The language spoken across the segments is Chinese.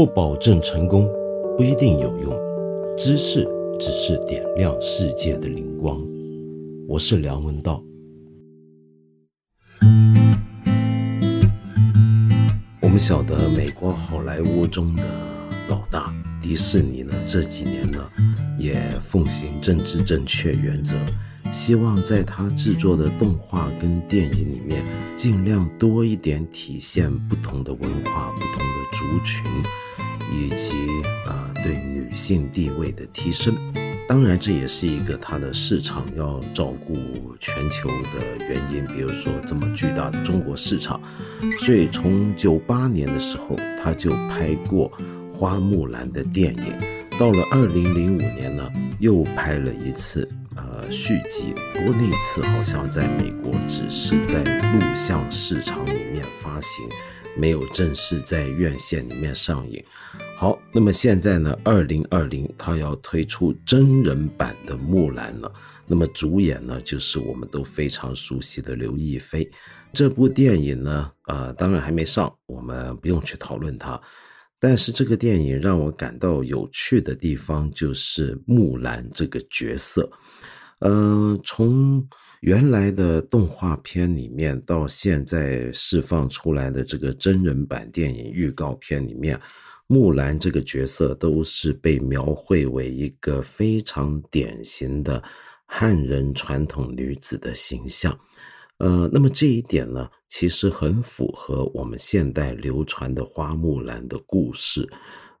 不保证成功，不一定有用。知识只是点亮世界的灵光。我是梁文道。我们晓得，美国好莱坞中的老大迪士尼呢，这几年呢，也奉行政治正确原则。希望在他制作的动画跟电影里面，尽量多一点体现不同的文化、不同的族群，以及啊对女性地位的提升。当然，这也是一个他的市场要照顾全球的原因。比如说这么巨大的中国市场，所以从九八年的时候，他就拍过《花木兰》的电影，到了二零零五年呢，又拍了一次呃。续集，不过那次好像在美国只是在录像市场里面发行，没有正式在院线里面上映。好，那么现在呢，二零二零他要推出真人版的木兰了。那么主演呢，就是我们都非常熟悉的刘亦菲。这部电影呢，呃，当然还没上，我们不用去讨论它。但是这个电影让我感到有趣的地方，就是木兰这个角色。嗯，从原来的动画片里面到现在释放出来的这个真人版电影预告片里面，木兰这个角色都是被描绘为一个非常典型的汉人传统女子的形象。呃，那么这一点呢，其实很符合我们现代流传的花木兰的故事，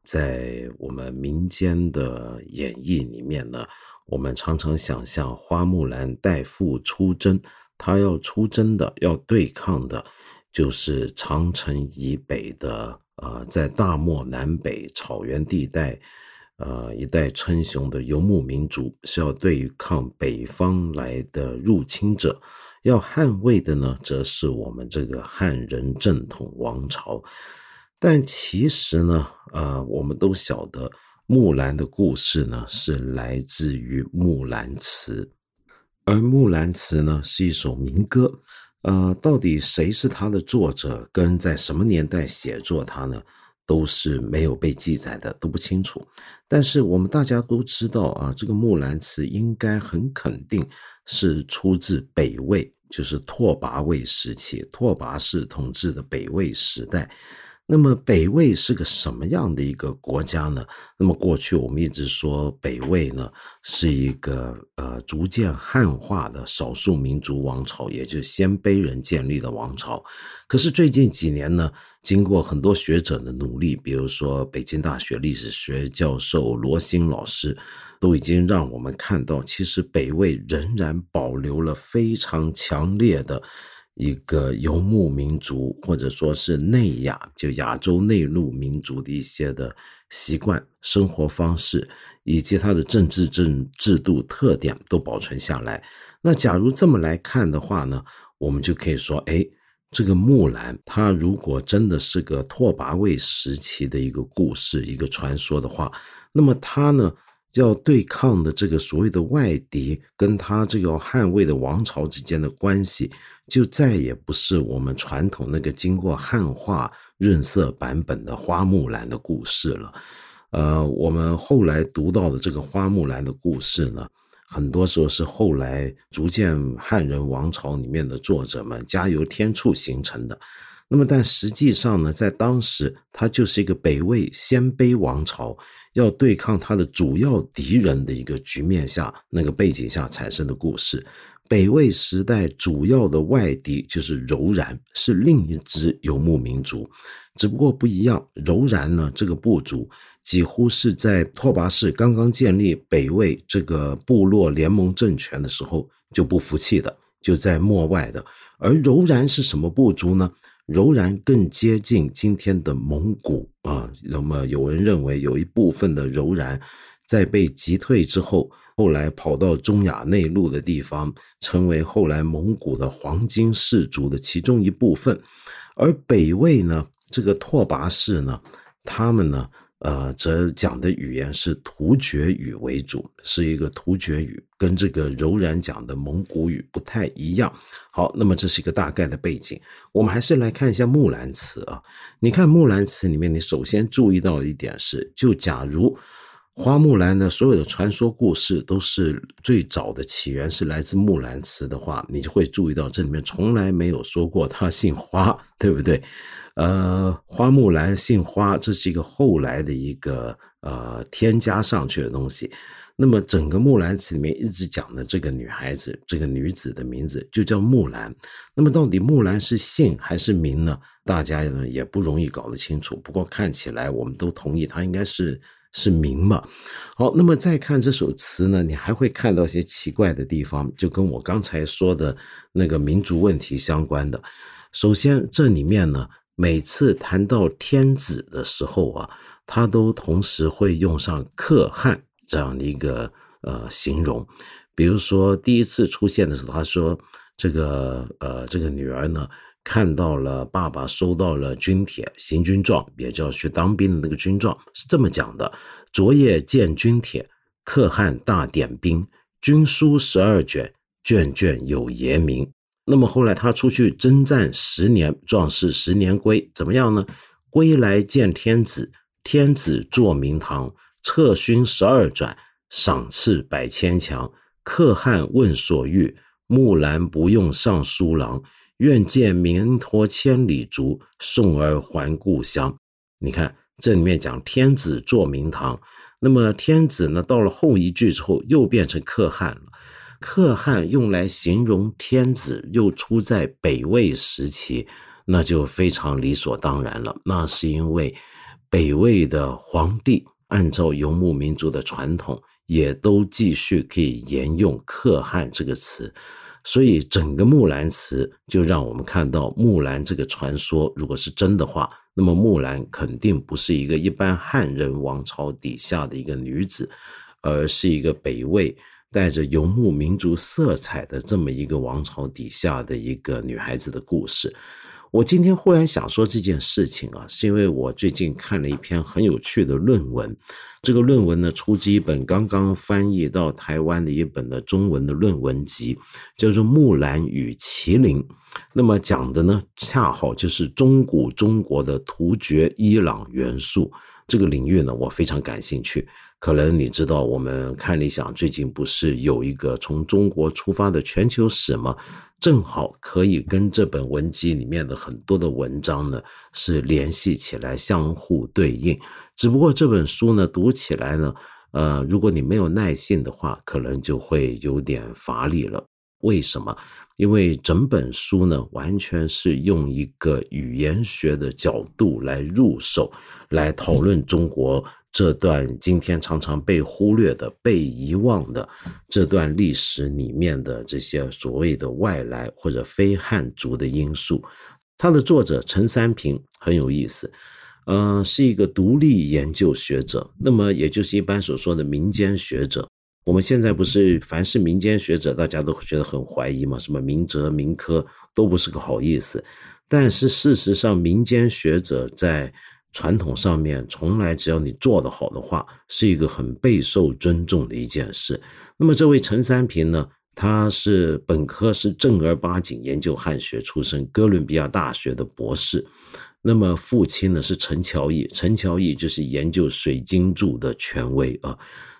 在我们民间的演绎里面呢。我们常常想象花木兰代父出征，她要出征的、要对抗的，就是长城以北的，呃，在大漠南北草原地带，呃，一代称雄的游牧民族，是要对抗北方来的入侵者；要捍卫的呢，则是我们这个汉人正统王朝。但其实呢，呃，我们都晓得。木兰的故事呢，是来自于《木兰辞》，而《木兰辞》呢是一首民歌。呃，到底谁是它的作者，跟在什么年代写作它呢，都是没有被记载的，都不清楚。但是我们大家都知道啊，这个《木兰辞》应该很肯定是出自北魏，就是拓跋魏时期，拓跋氏统治的北魏时代。那么北魏是个什么样的一个国家呢？那么过去我们一直说北魏呢是一个呃逐渐汉化的少数民族王朝，也就是鲜卑人建立的王朝。可是最近几年呢，经过很多学者的努力，比如说北京大学历史学教授罗新老师，都已经让我们看到，其实北魏仍然保留了非常强烈的。一个游牧民族，或者说是内亚，就亚洲内陆民族的一些的习惯、生活方式，以及它的政治政制度特点都保存下来。那假如这么来看的话呢，我们就可以说，哎，这个木兰，它如果真的是个拓跋魏时期的一个故事、一个传说的话，那么它呢，要对抗的这个所谓的外敌，跟他这个捍卫的王朝之间的关系。就再也不是我们传统那个经过汉化润色版本的花木兰的故事了。呃，我们后来读到的这个花木兰的故事呢，很多时候是后来逐渐汉人王朝里面的作者们加油添醋形成的。那么，但实际上呢，在当时，它就是一个北魏鲜卑王朝要对抗它的主要敌人的一个局面下，那个背景下产生的故事。北魏时代主要的外敌就是柔然，是另一支游牧民族，只不过不一样。柔然呢，这个部族几乎是在拓跋氏刚刚建立北魏这个部落联盟政权的时候就不服气的，就在漠外的。而柔然是什么部族呢？柔然更接近今天的蒙古啊。那么有人认为，有一部分的柔然在被击退之后。后来跑到中亚内陆的地方，成为后来蒙古的黄金氏族的其中一部分。而北魏呢，这个拓跋氏呢，他们呢呃，则讲的语言是突厥语为主，是一个突厥语，跟这个柔然讲的蒙古语不太一样。好，那么这是一个大概的背景。我们还是来看一下《木兰辞》啊。你看《木兰辞》里面，你首先注意到一点是，就假如花木兰的所有的传说故事都是最早的起源是来自《木兰辞》的话，你就会注意到这里面从来没有说过她姓花，对不对？呃，花木兰姓花，这是一个后来的一个呃添加上去的东西。那么整个《木兰辞》里面一直讲的这个女孩子，这个女子的名字就叫木兰。那么到底木兰是姓还是名呢？大家呢也不容易搞得清楚。不过看起来我们都同意，她应该是是名嘛。好，那么再看这首词呢，你还会看到一些奇怪的地方，就跟我刚才说的那个民族问题相关的。首先，这里面呢。每次谈到天子的时候啊，他都同时会用上可汗这样的一个呃形容。比如说第一次出现的时候，他说这个呃这个女儿呢看到了爸爸收到了军帖行军状，也叫去当兵的那个军状，是这么讲的：昨夜见军帖，可汗大点兵，军书十二卷，卷卷有爷名。那么后来他出去征战十年，壮士十年归，怎么样呢？归来见天子，天子坐明堂，策勋十二转，赏赐百千强。可汗问所欲，木兰不用尚书郎，愿见明托千里足，送儿还故乡。你看这里面讲天子坐明堂，那么天子呢，到了后一句之后又变成可汗了。可汗用来形容天子，又出在北魏时期，那就非常理所当然了。那是因为北魏的皇帝按照游牧民族的传统，也都继续可以沿用“可汗”这个词，所以整个《木兰辞》就让我们看到木兰这个传说，如果是真的话，那么木兰肯定不是一个一般汉人王朝底下的一个女子，而是一个北魏。带着游牧民族色彩的这么一个王朝底下的一个女孩子的故事，我今天忽然想说这件事情啊，是因为我最近看了一篇很有趣的论文。这个论文呢，出自一本刚刚翻译到台湾的一本的中文的论文集，叫做《木兰与麒麟》。那么讲的呢，恰好就是中古中国的突厥伊朗元素这个领域呢，我非常感兴趣。可能你知道，我们看理想最近不是有一个从中国出发的全球史吗？正好可以跟这本文集里面的很多的文章呢是联系起来，相互对应。只不过这本书呢读起来呢，呃，如果你没有耐性的话，可能就会有点乏力了。为什么？因为整本书呢完全是用一个语言学的角度来入手，来讨论中国。这段今天常常被忽略的、被遗忘的这段历史里面的这些所谓的外来或者非汉族的因素，它的作者陈三平很有意思，嗯，是一个独立研究学者，那么也就是一般所说的民间学者。我们现在不是凡是民间学者，大家都会觉得很怀疑嘛？什么明哲、明科都不是个好意思，但是事实上，民间学者在。传统上面从来只要你做得好的话，是一个很备受尊重的一件事。那么这位陈三平呢，他是本科是正儿八经研究汉学出身，哥伦比亚大学的博士。那么父亲呢是陈乔义，陈乔义就是研究水晶柱的权威啊。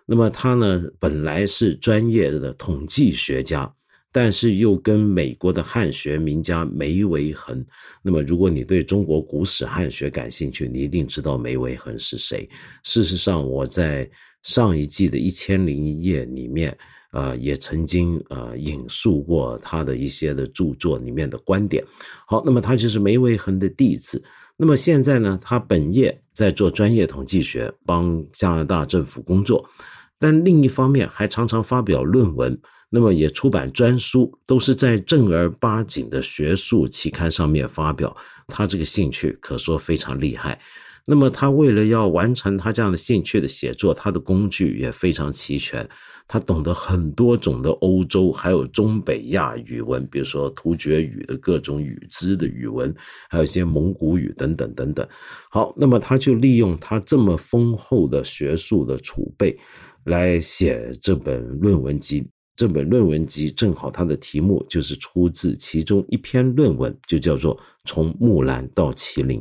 那么他呢本来是专业的统计学家。但是又跟美国的汉学名家梅维恒，那么如果你对中国古史汉学感兴趣，你一定知道梅维恒是谁。事实上，我在上一季的一千零一夜里面，呃，也曾经呃引述过他的一些的著作里面的观点。好，那么他就是梅维恒的弟子。那么现在呢，他本业在做专业统计学，帮加拿大政府工作，但另一方面还常常发表论文。那么也出版专书，都是在正儿八经的学术期刊上面发表。他这个兴趣可说非常厉害。那么他为了要完成他这样的兴趣的写作，他的工具也非常齐全。他懂得很多种的欧洲还有中北亚语文，比如说突厥语的各种语支的语文，还有一些蒙古语等等等等。好，那么他就利用他这么丰厚的学术的储备，来写这本论文集。这本论文集正好它的题目就是出自其中一篇论文，就叫做《从木兰到麒麟》。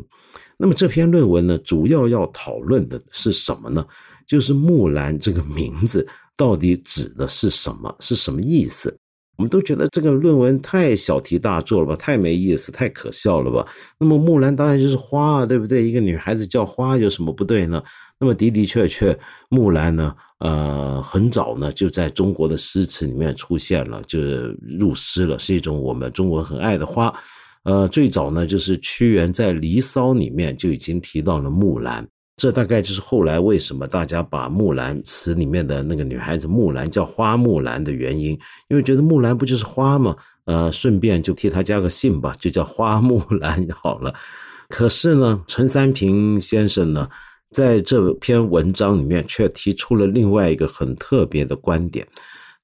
那么这篇论文呢，主要要讨论的是什么呢？就是木兰这个名字。到底指的是什么？是什么意思？我们都觉得这个论文太小题大做了吧，太没意思，太可笑了吧？那么木兰当然就是花啊，对不对？一个女孩子叫花有什么不对呢？那么的的确确，木兰呢，呃，很早呢就在中国的诗词里面出现了，就是入诗了，是一种我们中国很爱的花。呃，最早呢就是屈原在《离骚》里面就已经提到了木兰。这大概就是后来为什么大家把《木兰辞》里面的那个女孩子木兰叫花木兰的原因，因为觉得木兰不就是花吗？呃，顺便就替她加个姓吧，就叫花木兰好了。可是呢，陈三平先生呢，在这篇文章里面却提出了另外一个很特别的观点。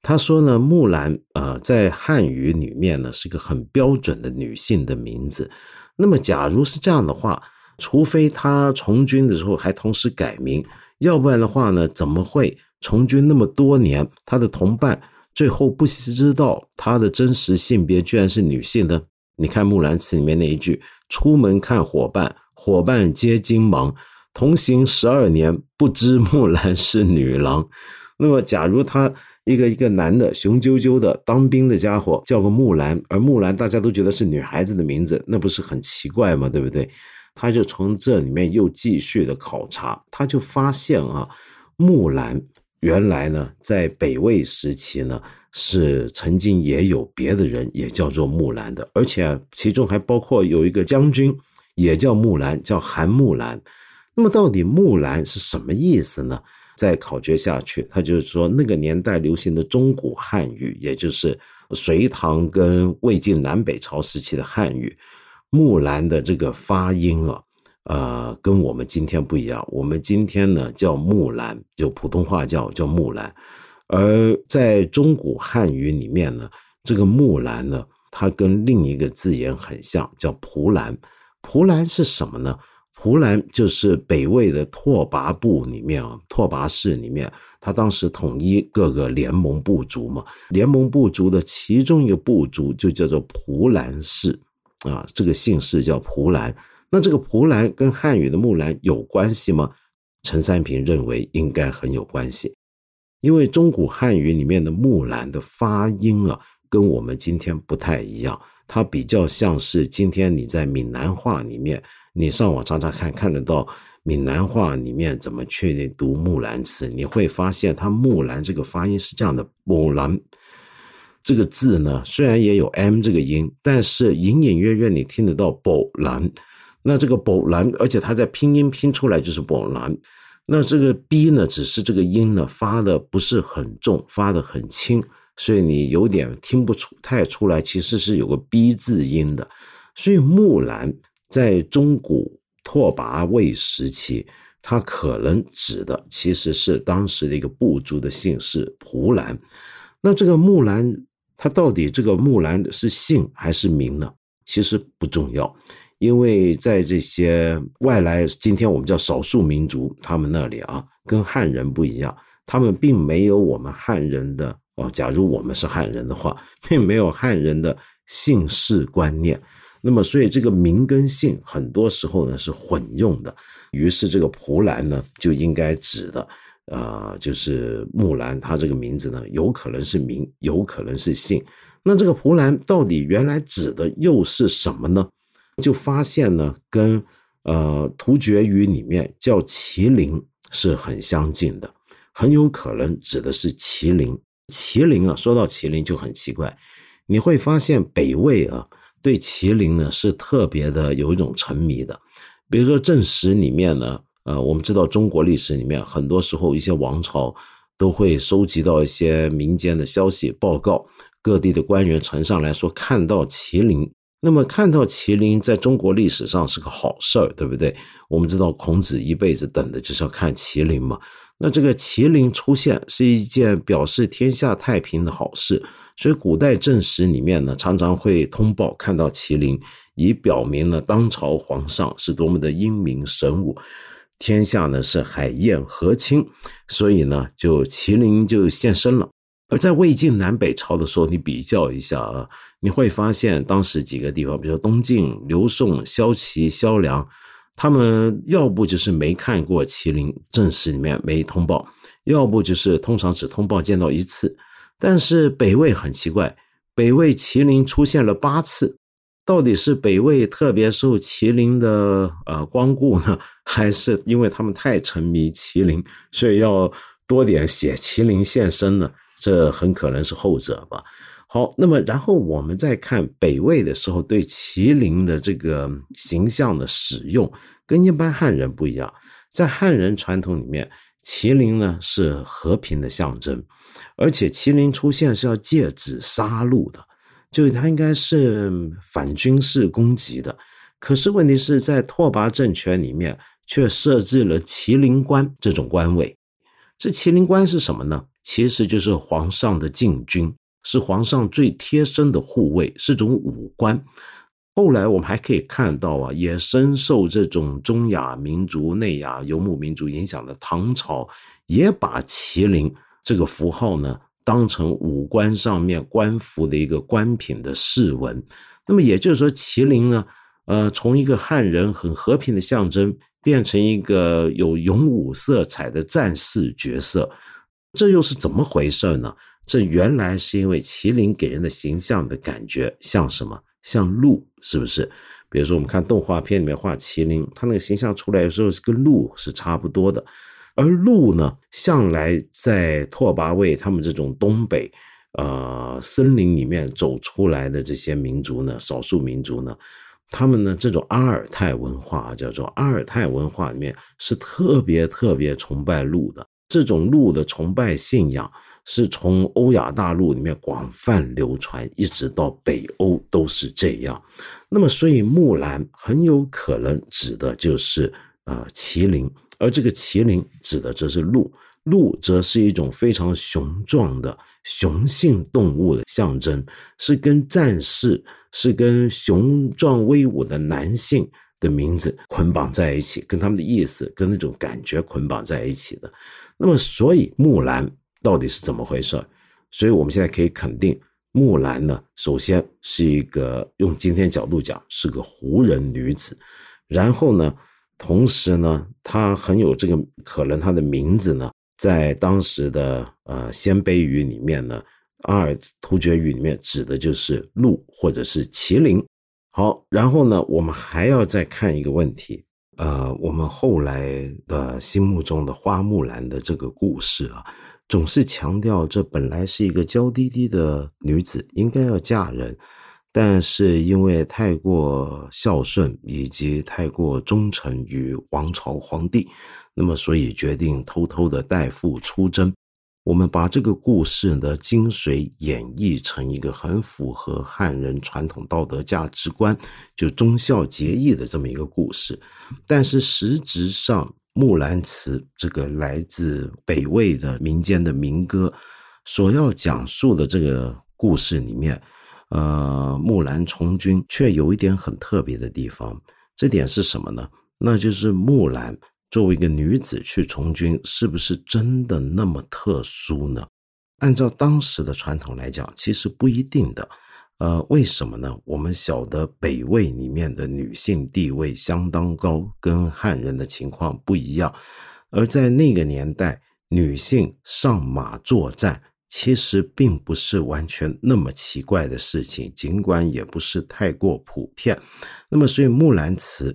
他说呢，木兰呃，在汉语里面呢是个很标准的女性的名字。那么，假如是这样的话，除非他从军的时候还同时改名，要不然的话呢，怎么会从军那么多年，他的同伴最后不知道他的真实性别居然是女性呢？你看《木兰辞》里面那一句：“出门看伙伴，伙伴皆惊忙，同行十二年，不知木兰是女郎。”那么，假如他一个一个男的雄赳赳的当兵的家伙叫个木兰，而木兰大家都觉得是女孩子的名字，那不是很奇怪吗？对不对？他就从这里面又继续的考察，他就发现啊，木兰原来呢在北魏时期呢是曾经也有别的人也叫做木兰的，而且其中还包括有一个将军也叫木兰，叫韩木兰。那么到底木兰是什么意思呢？再考究下去，他就是说那个年代流行的中古汉语，也就是隋唐跟魏晋南北朝时期的汉语。木兰的这个发音啊，呃，跟我们今天不一样。我们今天呢叫木兰，就普通话叫叫木兰，而在中古汉语里面呢，这个木兰呢，它跟另一个字眼很像，叫蒲兰。蒲兰是什么呢？蒲兰就是北魏的拓跋部里面啊，拓跋氏里面，他当时统一各个联盟部族嘛，联盟部族的其中一个部族就叫做蒲兰氏。啊，这个姓氏叫蒲兰，那这个蒲兰跟汉语的木兰有关系吗？陈三平认为应该很有关系，因为中古汉语里面的木兰的发音啊，跟我们今天不太一样，它比较像是今天你在闽南话里面，你上网查查看，看得到闽南话里面怎么去读木兰词，你会发现它木兰这个发音是这样的，木兰。这个字呢，虽然也有 m 这个音，但是隐隐约约你听得到“宝兰”。那这个“宝兰”，而且它在拼音拼出来就是“宝兰”。那这个 “b” 呢，只是这个音呢发的不是很重，发的很轻，所以你有点听不出太出来，其实是有个 “b” 字音的。所以木兰在中古拓跋魏时期，它可能指的其实是当时的一个部族的姓氏蒲兰。那这个木兰。它到底这个木兰是姓还是名呢？其实不重要，因为在这些外来，今天我们叫少数民族，他们那里啊，跟汉人不一样，他们并没有我们汉人的哦。假如我们是汉人的话，并没有汉人的姓氏观念，那么所以这个名跟姓很多时候呢是混用的。于是这个蒲兰呢就应该指的。啊，就是木兰，她这个名字呢，有可能是名，有可能是姓。那这个蒲兰到底原来指的又是什么呢？就发现呢，跟呃突厥语里面叫麒麟是很相近的，很有可能指的是麒麟。麒麟啊，说到麒麟就很奇怪，你会发现北魏啊对麒麟呢是特别的有一种沉迷的，比如说正史里面呢。呃，我们知道中国历史里面，很多时候一些王朝都会收集到一些民间的消息报告，各地的官员呈上来说看到麒麟。那么看到麒麟在中国历史上是个好事儿，对不对？我们知道孔子一辈子等的就是要看麒麟嘛。那这个麒麟出现是一件表示天下太平的好事，所以古代正史里面呢常常会通报看到麒麟，以表明了当朝皇上是多么的英明神武，天下呢是海晏和亲，所以呢就麒麟就现身了。而在魏晋南北朝的时候，你比较一下啊，你会发现当时几个地方，比如说东晋、刘宋、萧齐、萧梁，他们要不就是没看过麒麟正史里面没通报，要不就是通常只通报见到一次。但是北魏很奇怪，北魏麒麟出现了八次，到底是北魏特别受麒麟的呃光顾呢，还是因为他们太沉迷麒麟，所以要多点写麒麟现身呢？这很可能是后者吧。好，那么然后我们再看北魏的时候对麒麟的这个形象的使用，跟一般汉人不一样。在汉人传统里面，麒麟呢是和平的象征，而且麒麟出现是要戒止杀戮的，就是它应该是反军事攻击的。可是问题是在拓跋政权里面却设置了麒麟官这种官位。这麒麟官是什么呢？其实就是皇上的禁军，是皇上最贴身的护卫，是种武官。后来我们还可以看到啊，也深受这种中亚民族、内亚游牧民族影响的唐朝，也把麒麟这个符号呢当成五官上面官服的一个官品的饰文。那么也就是说，麒麟呢，呃，从一个汉人很和平的象征，变成一个有勇武色彩的战士角色。这又是怎么回事呢？这原来是因为麒麟给人的形象的感觉像什么？像鹿，是不是？比如说，我们看动画片里面画麒麟，它那个形象出来的时候是跟鹿是差不多的。而鹿呢，向来在拓跋魏他们这种东北呃森林里面走出来的这些民族呢，少数民族呢，他们呢这种阿尔泰文化叫做阿尔泰文化里面是特别特别崇拜鹿的。这种鹿的崇拜信仰是从欧亚大陆里面广泛流传，一直到北欧都是这样。那么，所以木兰很有可能指的就是呃麒麟，而这个麒麟指的则是鹿，鹿则是一种非常雄壮的雄性动物的象征，是跟战士、是跟雄壮威武的男性的名字捆绑在一起，跟他们的意思、跟那种感觉捆绑在一起的。那么，所以木兰到底是怎么回事？所以我们现在可以肯定，木兰呢，首先是一个用今天角度讲是个胡人女子，然后呢，同时呢，她很有这个可能，她的名字呢，在当时的呃鲜卑语里面呢，阿尔突厥语里面指的就是鹿或者是麒麟。好，然后呢，我们还要再看一个问题。呃，我们后来的心目中的花木兰的这个故事啊，总是强调这本来是一个娇滴滴的女子，应该要嫁人，但是因为太过孝顺以及太过忠诚于王朝皇帝，那么所以决定偷偷的代父出征。我们把这个故事的精髓演绎成一个很符合汉人传统道德价值观，就忠孝节义的这么一个故事。但是实质上，《木兰辞》这个来自北魏的民间的民歌，所要讲述的这个故事里面，呃，木兰从军却有一点很特别的地方。这点是什么呢？那就是木兰。作为一个女子去从军，是不是真的那么特殊呢？按照当时的传统来讲，其实不一定的。呃，为什么呢？我们晓得北魏里面的女性地位相当高，跟汉人的情况不一样。而在那个年代，女性上马作战，其实并不是完全那么奇怪的事情，尽管也不是太过普遍。那么，所以《木兰辞》。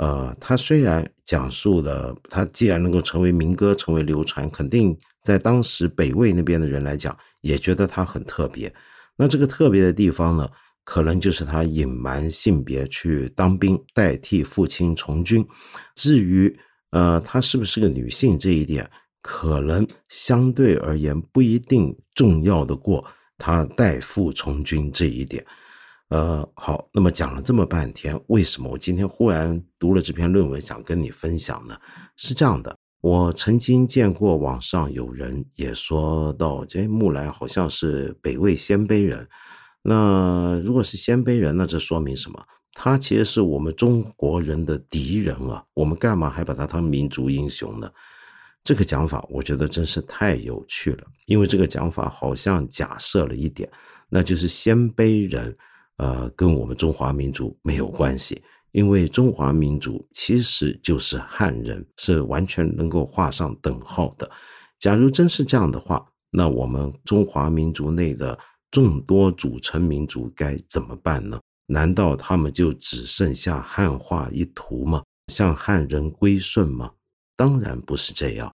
呃，他虽然讲述了，他既然能够成为民歌，成为流传，肯定在当时北魏那边的人来讲，也觉得他很特别。那这个特别的地方呢，可能就是他隐瞒性别去当兵，代替父亲从军。至于呃，她是不是个女性这一点，可能相对而言不一定重要的过她代父从军这一点。呃，好，那么讲了这么半天，为什么我今天忽然读了这篇论文想跟你分享呢？是这样的，我曾经见过网上有人也说到，这木兰好像是北魏鲜卑人。那如果是鲜卑人，那这说明什么？他其实是我们中国人的敌人啊！我们干嘛还把他当民族英雄呢？这个讲法，我觉得真是太有趣了。因为这个讲法好像假设了一点，那就是鲜卑人，呃，跟我们中华民族没有关系。因为中华民族其实就是汉人，是完全能够画上等号的。假如真是这样的话，那我们中华民族内的众多组成民族该怎么办呢？难道他们就只剩下汉化一途吗？向汉人归顺吗？当然不是这样，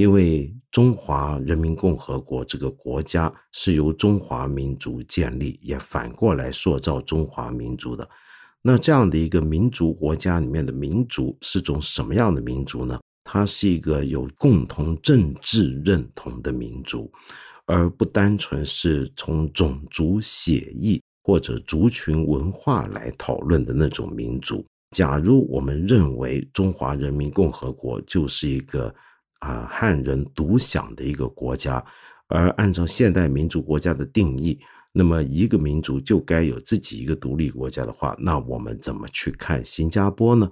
因为中华人民共和国这个国家是由中华民族建立，也反过来塑造中华民族的。那这样的一个民族国家里面的民族是种什么样的民族呢？它是一个有共同政治认同的民族，而不单纯是从种族血裔。或者族群文化来讨论的那种民族。假如我们认为中华人民共和国就是一个啊汉人独享的一个国家，而按照现代民族国家的定义，那么一个民族就该有自己一个独立国家的话，那我们怎么去看新加坡呢？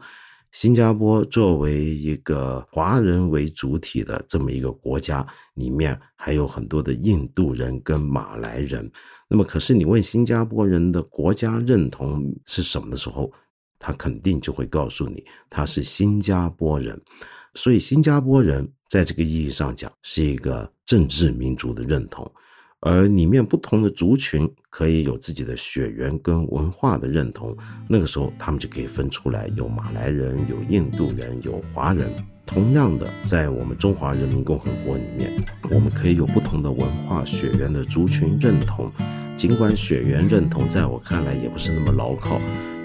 新加坡作为一个华人为主体的这么一个国家，里面还有很多的印度人跟马来人。那么，可是你问新加坡人的国家认同是什么的时候，他肯定就会告诉你他是新加坡人。所以，新加坡人在这个意义上讲是一个政治民族的认同。而里面不同的族群可以有自己的血缘跟文化的认同，那个时候他们就可以分出来，有马来人，有印度人，有华人。同样的，在我们中华人民共和国里面，我们可以有不同的文化血缘的族群认同。尽管血缘认同在我看来也不是那么牢靠，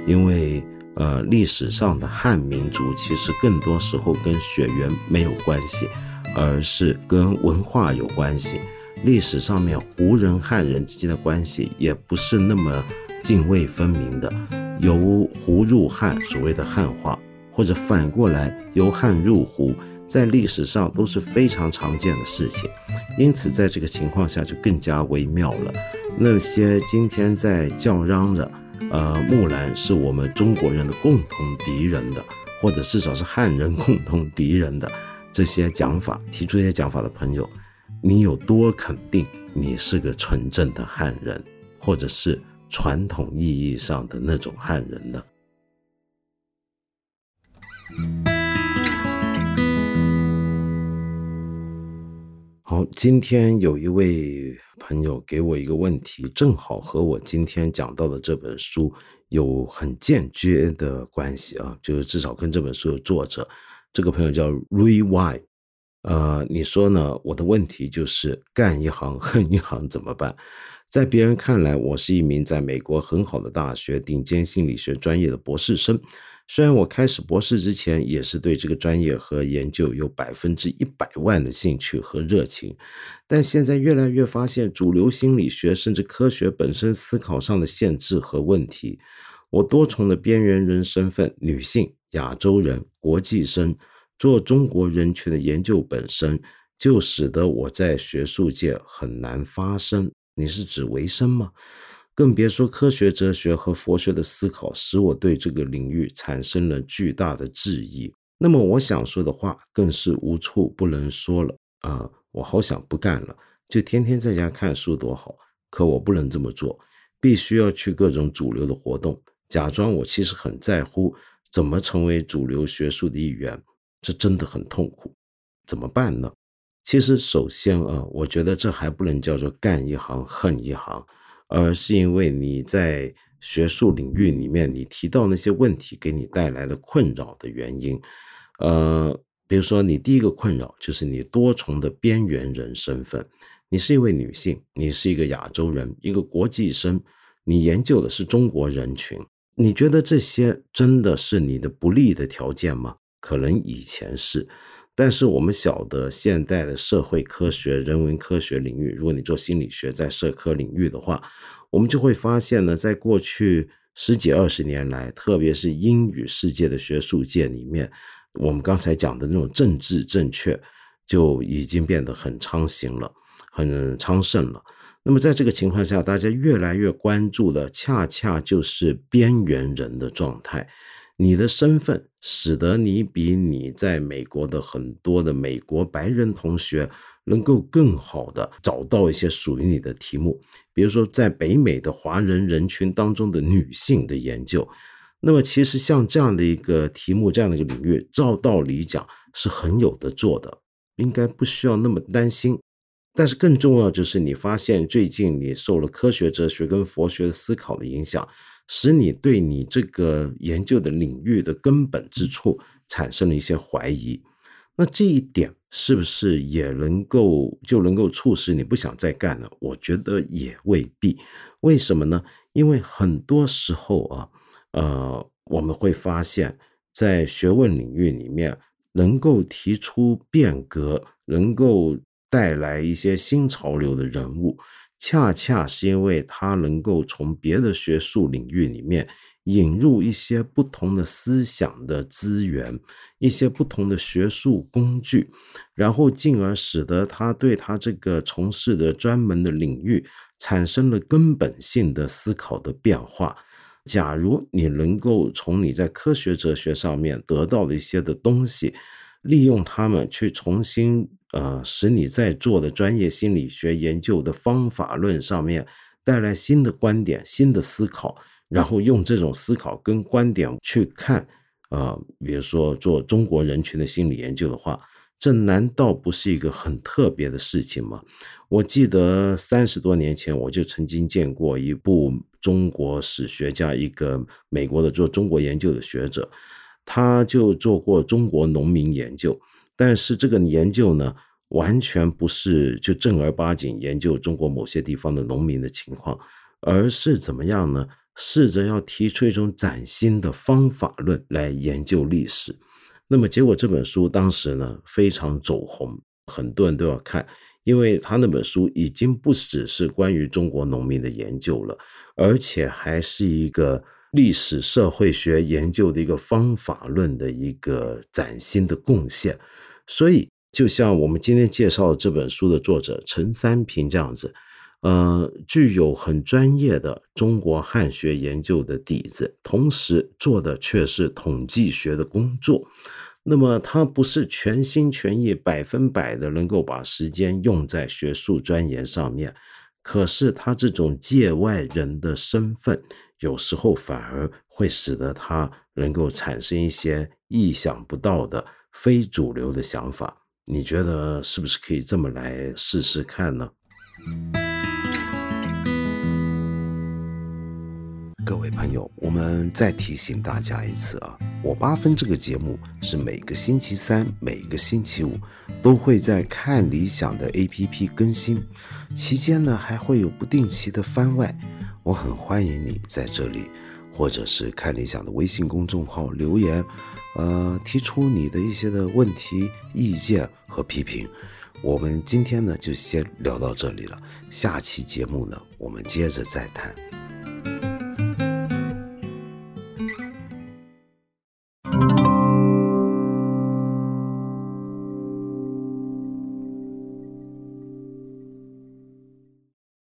因为呃历史上的汉民族其实更多时候跟血缘没有关系，而是跟文化有关系。历史上面胡人汉人之间的关系也不是那么泾渭分明的，由胡入汉，所谓的汉化，或者反过来由汉入胡，在历史上都是非常常见的事情。因此，在这个情况下就更加微妙了。那些今天在叫嚷着，呃，木兰是我们中国人的共同敌人的，或者至少是汉人共同敌人的这些讲法，提出这些讲法的朋友。你有多肯定你是个纯正的汉人，或者是传统意义上的那种汉人呢？好，今天有一位朋友给我一个问题，正好和我今天讲到的这本书有很间接的关系啊，就是至少跟这本书的作者，这个朋友叫 Ray Y。呃，你说呢？我的问题就是干一行恨一行怎么办？在别人看来，我是一名在美国很好的大学顶尖心理学专业的博士生。虽然我开始博士之前也是对这个专业和研究有百分之一百万的兴趣和热情，但现在越来越发现主流心理学甚至科学本身思考上的限制和问题。我多重的边缘人身份，女性、亚洲人、国际生。做中国人群的研究本身就使得我在学术界很难发声。你是指维生吗？更别说科学哲学和佛学的思考，使我对这个领域产生了巨大的质疑。那么我想说的话更是无处不能说了啊！我好想不干了，就天天在家看书多好。可我不能这么做，必须要去各种主流的活动，假装我其实很在乎怎么成为主流学术的一员。这真的很痛苦，怎么办呢？其实，首先啊，我觉得这还不能叫做干一行恨一行，而是因为你在学术领域里面，你提到那些问题给你带来的困扰的原因。呃，比如说，你第一个困扰就是你多重的边缘人身份，你是一位女性，你是一个亚洲人，一个国际生，你研究的是中国人群，你觉得这些真的是你的不利的条件吗？可能以前是，但是我们晓得现代的社会科学、人文科学领域，如果你做心理学在社科领域的话，我们就会发现呢，在过去十几二十年来，特别是英语世界的学术界里面，我们刚才讲的那种政治正确就已经变得很昌行了，很昌盛了。那么在这个情况下，大家越来越关注的，恰恰就是边缘人的状态。你的身份使得你比你在美国的很多的美国白人同学能够更好的找到一些属于你的题目，比如说在北美的华人人群当中的女性的研究。那么其实像这样的一个题目，这样的一个领域，照道理讲是很有的做的，应该不需要那么担心。但是更重要就是你发现最近你受了科学哲学跟佛学思考的影响。使你对你这个研究的领域的根本之处产生了一些怀疑，那这一点是不是也能够就能够促使你不想再干了？我觉得也未必。为什么呢？因为很多时候啊，呃，我们会发现，在学问领域里面，能够提出变革、能够带来一些新潮流的人物。恰恰是因为他能够从别的学术领域里面引入一些不同的思想的资源，一些不同的学术工具，然后进而使得他对他这个从事的专门的领域产生了根本性的思考的变化。假如你能够从你在科学哲学上面得到的一些的东西，利用它们去重新。呃，使你在做的专业心理学研究的方法论上面带来新的观点、新的思考，然后用这种思考跟观点去看，呃，比如说做中国人群的心理研究的话，这难道不是一个很特别的事情吗？我记得三十多年前，我就曾经见过一部中国史学家，一个美国的做中国研究的学者，他就做过中国农民研究。但是这个研究呢，完全不是就正儿八经研究中国某些地方的农民的情况，而是怎么样呢？试着要提出一种崭新的方法论来研究历史。那么结果这本书当时呢非常走红，很多人都要看，因为他那本书已经不只是关于中国农民的研究了，而且还是一个。历史社会学研究的一个方法论的一个崭新的贡献，所以就像我们今天介绍这本书的作者陈三平这样子，呃，具有很专业的中国汉学研究的底子，同时做的却是统计学的工作。那么他不是全心全意、百分百的能够把时间用在学术钻研上面，可是他这种界外人的身份。有时候反而会使得他能够产生一些意想不到的非主流的想法，你觉得是不是可以这么来试试看呢？各位朋友，我们再提醒大家一次啊，我八分这个节目是每个星期三、每个星期五都会在看理想的 APP 更新，期间呢还会有不定期的番外。我很欢迎你在这里，或者是看理想的微信公众号留言，呃，提出你的一些的问题、意见和批评。我们今天呢就先聊到这里了，下期节目呢我们接着再谈。